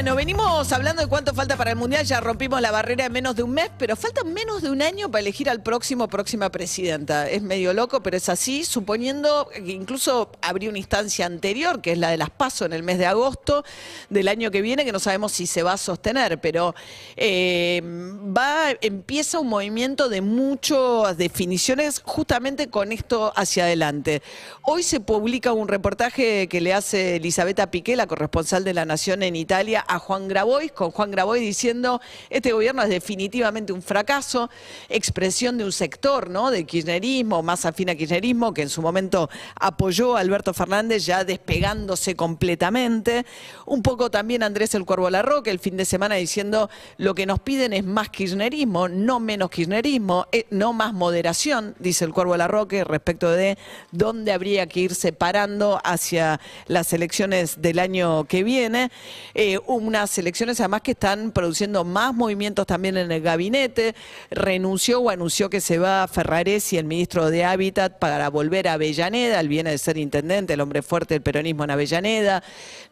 Bueno, venimos hablando de cuánto falta para el Mundial, ya rompimos la barrera en menos de un mes, pero falta menos de un año para elegir al próximo próxima presidenta. Es medio loco, pero es así, suponiendo que incluso habría una instancia anterior, que es la de las PASO en el mes de agosto del año que viene, que no sabemos si se va a sostener, pero eh, va, empieza un movimiento de muchas definiciones justamente con esto hacia adelante. Hoy se publica un reportaje que le hace Elisabetta Piqué, la corresponsal de La Nación en Italia, a Juan Grabois, con Juan Grabois diciendo, este gobierno es definitivamente un fracaso, expresión de un sector, ¿no?, de kirchnerismo, más afín a kirchnerismo, que en su momento apoyó a Alberto Fernández ya despegándose completamente. Un poco también Andrés El Cuervo Larroque el fin de semana diciendo, lo que nos piden es más kirchnerismo, no menos kirchnerismo, eh, no más moderación, dice El Cuervo Larroque, respecto de dónde habría que ir separando hacia las elecciones del año que viene. Eh, unas elecciones además que están produciendo más movimientos también en el gabinete. Renunció o anunció que se va Ferraresi, el ministro de Hábitat, para volver a Avellaneda. Él viene de ser intendente, el hombre fuerte del peronismo en Avellaneda.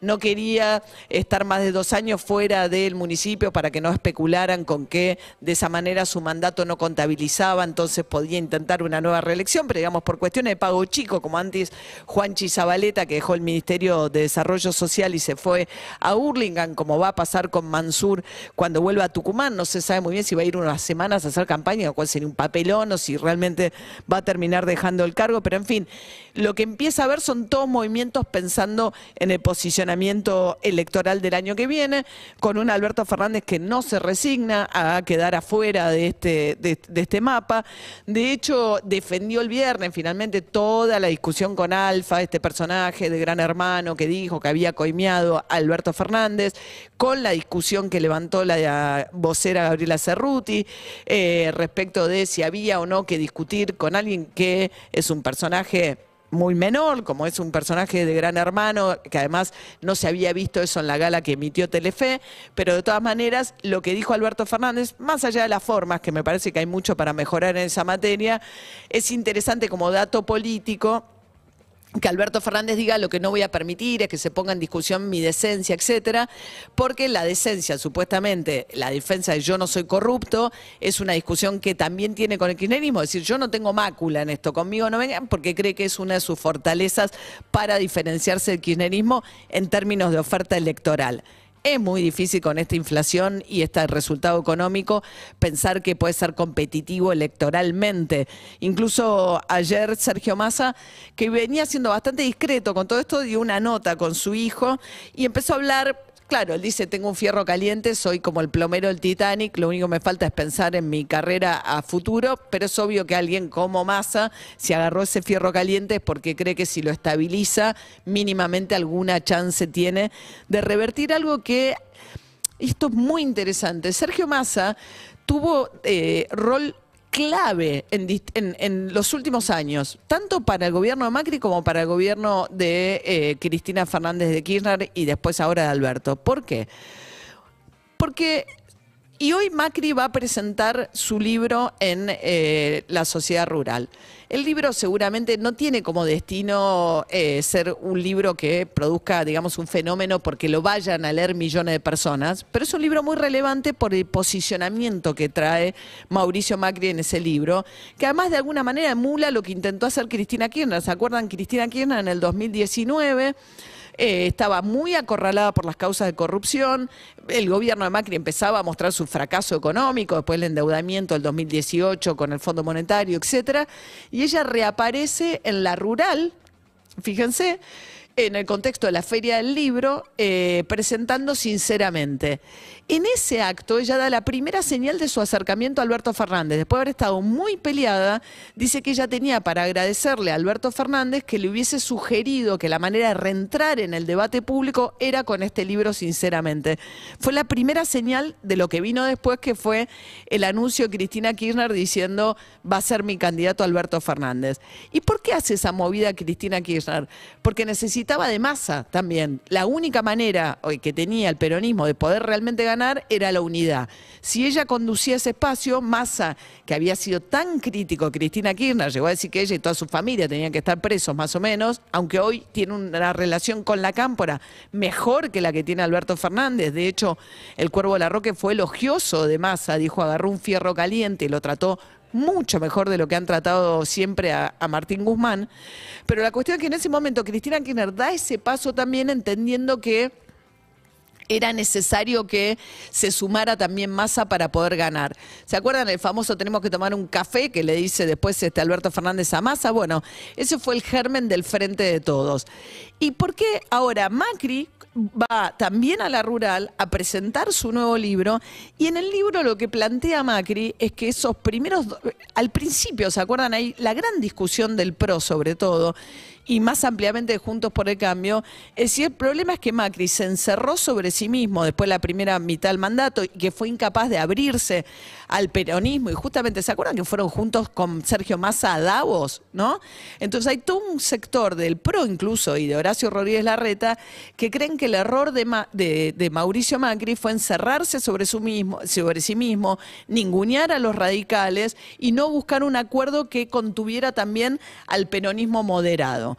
No quería estar más de dos años fuera del municipio para que no especularan con que de esa manera su mandato no contabilizaba, entonces podía intentar una nueva reelección, pero digamos por cuestiones de pago chico, como antes Juanchi Zabaleta, que dejó el Ministerio de Desarrollo Social y se fue a Hurlingham, como va a pasar con Mansur cuando vuelva a Tucumán. No se sabe muy bien si va a ir unas semanas a hacer campaña o cuál sería un papelón o si realmente va a terminar dejando el cargo, pero en fin, lo que empieza a ver son todos movimientos pensando en el posicionamiento electoral del año que viene, con un Alberto Fernández que no se resigna a quedar afuera de este, de, de este mapa. De hecho, defendió el viernes finalmente toda la discusión con Alfa, este personaje de Gran Hermano que dijo que había coimeado a Alberto Fernández, con la discusión que levantó la vocera Gabriela Cerruti eh, respecto de si había o no que discutir con alguien que es un personaje muy menor, como es un personaje de Gran Hermano, que además no se había visto eso en la gala que emitió Telefe, pero de todas maneras lo que dijo Alberto Fernández, más allá de las formas, que me parece que hay mucho para mejorar en esa materia, es interesante como dato político que Alberto Fernández diga lo que no voy a permitir es que se ponga en discusión mi decencia, etcétera, porque la decencia, supuestamente, la defensa de yo no soy corrupto, es una discusión que también tiene con el kirchnerismo, es decir, yo no tengo mácula en esto, conmigo no vengan, porque cree que es una de sus fortalezas para diferenciarse del kirchnerismo en términos de oferta electoral. Es muy difícil con esta inflación y este resultado económico pensar que puede ser competitivo electoralmente. Incluso ayer Sergio Massa, que venía siendo bastante discreto con todo esto, dio una nota con su hijo y empezó a hablar Claro, él dice, tengo un fierro caliente, soy como el plomero del Titanic, lo único que me falta es pensar en mi carrera a futuro, pero es obvio que alguien como Massa, si agarró ese fierro caliente es porque cree que si lo estabiliza, mínimamente alguna chance tiene de revertir algo que, esto es muy interesante, Sergio Massa tuvo eh, rol clave en, en- en los últimos años, tanto para el gobierno de Macri como para el gobierno de eh, Cristina Fernández de Kirchner y después ahora de Alberto. ¿Por qué? Porque, y hoy Macri va a presentar su libro en eh, la sociedad rural. El libro seguramente no tiene como destino eh, ser un libro que produzca, digamos, un fenómeno porque lo vayan a leer millones de personas, pero es un libro muy relevante por el posicionamiento que trae Mauricio Macri en ese libro, que además de alguna manera emula lo que intentó hacer Cristina Kirchner. ¿Se acuerdan? Cristina Kirchner en el 2019 eh, estaba muy acorralada por las causas de corrupción. El gobierno de Macri empezaba a mostrar su fracaso económico, después el endeudamiento del 2018 con el Fondo Monetario, etcétera. Y ella reaparece en la rural, fíjense, en el contexto de la Feria del Libro, eh, presentando sinceramente. En ese acto, ella da la primera señal de su acercamiento a Alberto Fernández. Después de haber estado muy peleada, dice que ella tenía para agradecerle a Alberto Fernández que le hubiese sugerido que la manera de reentrar en el debate público era con este libro, sinceramente. Fue la primera señal de lo que vino después, que fue el anuncio de Cristina Kirchner diciendo va a ser mi candidato Alberto Fernández. ¿Y por qué hace esa movida Cristina Kirchner? Porque necesitaba necesitaba de masa también. La única manera que tenía el peronismo de poder realmente ganar era la unidad. Si ella conducía ese espacio, Massa, que había sido tan crítico, Cristina Kirchner, llegó a decir que ella y toda su familia tenían que estar presos más o menos, aunque hoy tiene una relación con la cámpora mejor que la que tiene Alberto Fernández. De hecho, el Cuervo Larroque fue elogioso de Massa, dijo, agarró un fierro caliente y lo trató mucho mejor de lo que han tratado siempre a, Martín Guzmán. Pero la cuestión es que en ese momento Cristina Kirchner da ese paso también entendiendo que era necesario que se sumara también masa para poder ganar. ¿Se acuerdan el famoso tenemos que tomar un café que le dice después este Alberto Fernández a Massa? Bueno, ese fue el germen del frente de todos. ¿Y por qué ahora Macri va también a la rural a presentar su nuevo libro y en el libro lo que plantea Macri es que esos primeros, al principio, ¿se acuerdan ahí? La gran discusión del PRO sobre todo y más ampliamente Juntos por el Cambio, es decir, el problema es que Macri se encerró sobre sí mismo después de la primera mitad del mandato y que fue incapaz de abrirse al peronismo y justamente, ¿se acuerdan que fueron juntos con Sergio Massa a Davos? ¿no? Entonces hay todo un sector del PRO incluso y de Horacio Rodríguez Larreta que creen que el error de, Ma de Mauricio Macri fue encerrarse sobre, su mismo, sobre sí mismo, ningunear a los radicales y no buscar un acuerdo que contuviera también al peronismo moderado.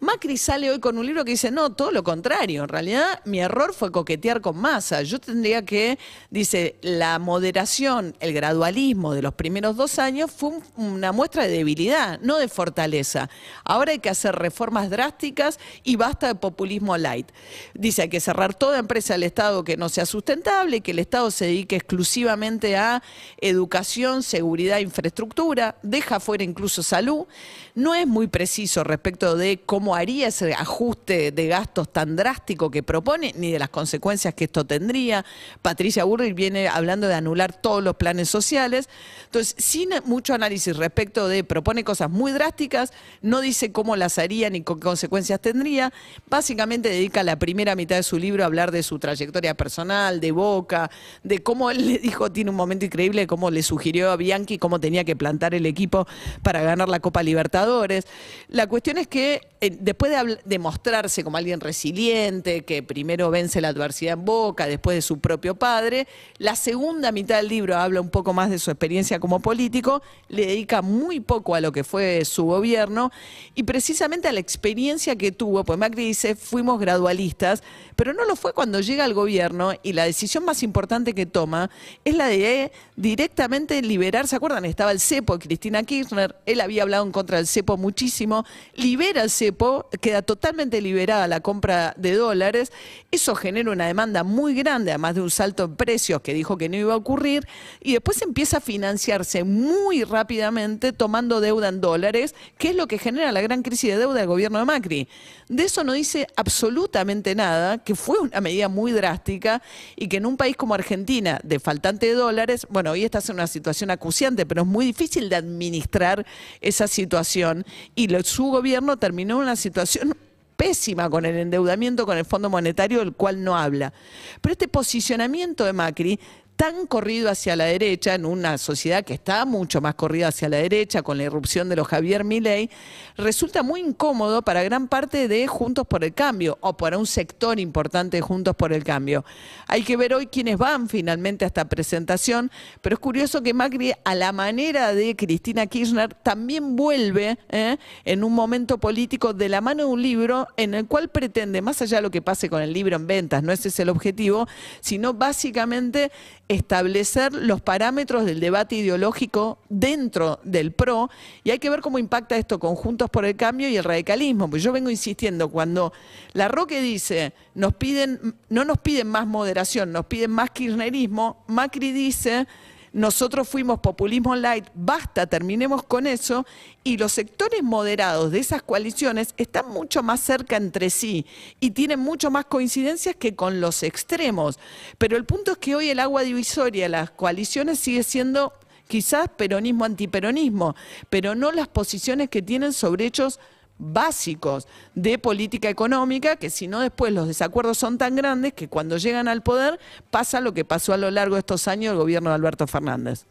Macri sale hoy con un libro que dice, no, todo lo contrario, en realidad mi error fue coquetear con masa. Yo tendría que, dice, la moderación, el gradualismo de los primeros dos años fue una muestra de debilidad, no de fortaleza. Ahora hay que hacer reformas drásticas y basta de populismo light. Dice, hay que cerrar toda empresa del Estado que no sea sustentable, que el Estado se dedique exclusivamente a educación, seguridad, infraestructura, deja fuera incluso salud. No es muy preciso respecto de cómo haría ese ajuste de gastos tan drástico que propone, ni de las consecuencias que esto tendría. Patricia Burrich viene hablando de anular todos los planes sociales. Entonces, sin mucho análisis respecto de, propone cosas muy drásticas, no dice cómo las haría ni qué consecuencias tendría. Básicamente dedica la primera mitad de su libro a hablar de su trayectoria personal, de Boca, de cómo él le dijo, tiene un momento increíble, cómo le sugirió a Bianchi cómo tenía que plantar el equipo para ganar la Copa Libertadores. La cuestión es que después de, mostrarse como alguien resiliente, que primero vence la adversidad en boca, después de su propio padre, la segunda mitad del libro habla un poco más de su experiencia como político, le dedica muy poco a lo que fue su gobierno y precisamente a la experiencia que tuvo, pues Macri dice, fuimos gradualistas, pero no lo fue cuando llega al gobierno y la decisión más importante que toma es la de directamente liberar, ¿se acuerdan? Estaba el cepo, Cristina Kirchner, él había hablado en contra del cepo muchísimo, libera el cepo, queda totalmente liberada la compra de dólares, eso genera una demanda muy grande, además de un salto en precios que dijo que no iba a ocurrir, y después empieza a financiarse muy rápidamente tomando deuda en dólares, que es lo que genera la gran crisis de deuda del gobierno de Macri. De eso no dice absolutamente nada, que fue una medida muy drástica y que en un país como Argentina, de faltante de dólares, bueno, hoy estás en una situación acuciante, pero es muy difícil de administrar esa situación y su gobierno terminó en una situación pésima con el endeudamiento con el Fondo Monetario, del cual no habla. Pero este posicionamiento de Macri tan corrido hacia la derecha, en una sociedad que está mucho más corrida hacia la derecha, con la irrupción de los Javier Milei, resulta muy incómodo para gran parte de Juntos por el Cambio, o para un sector importante de Juntos por el Cambio. Hay que ver hoy quiénes van finalmente a esta presentación, pero es curioso que Macri, a la manera de Cristina Kirchner, también vuelve ¿eh? en un momento político de la mano de un libro en el cual pretende, más allá de lo que pase con el libro en ventas, no ese es el objetivo, sino básicamente establecer los parámetros del debate ideológico dentro del PRO y hay que ver cómo impacta esto con Juntos por el Cambio y el radicalismo. Pues yo vengo insistiendo, cuando la Roque dice, nos piden, no nos piden más moderación, nos piden más kirchnerismo, Macri dice nosotros fuimos populismo light, basta, terminemos con eso, y los sectores moderados de esas coaliciones están mucho más cerca entre sí y tienen mucho más coincidencias que con los extremos. Pero el punto es que hoy el agua divisoria las coaliciones sigue siendo quizás peronismo antiperonismo, pero no las posiciones que tienen sobre hechos básicos de política económica, que si no después los desacuerdos son tan grandes que cuando llegan al poder pasa lo que pasó a lo largo de estos años el gobierno de Alberto Fernández.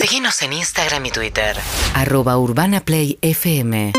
Síguenos en Instagram y Twitter. Arroba Urbana Play FM.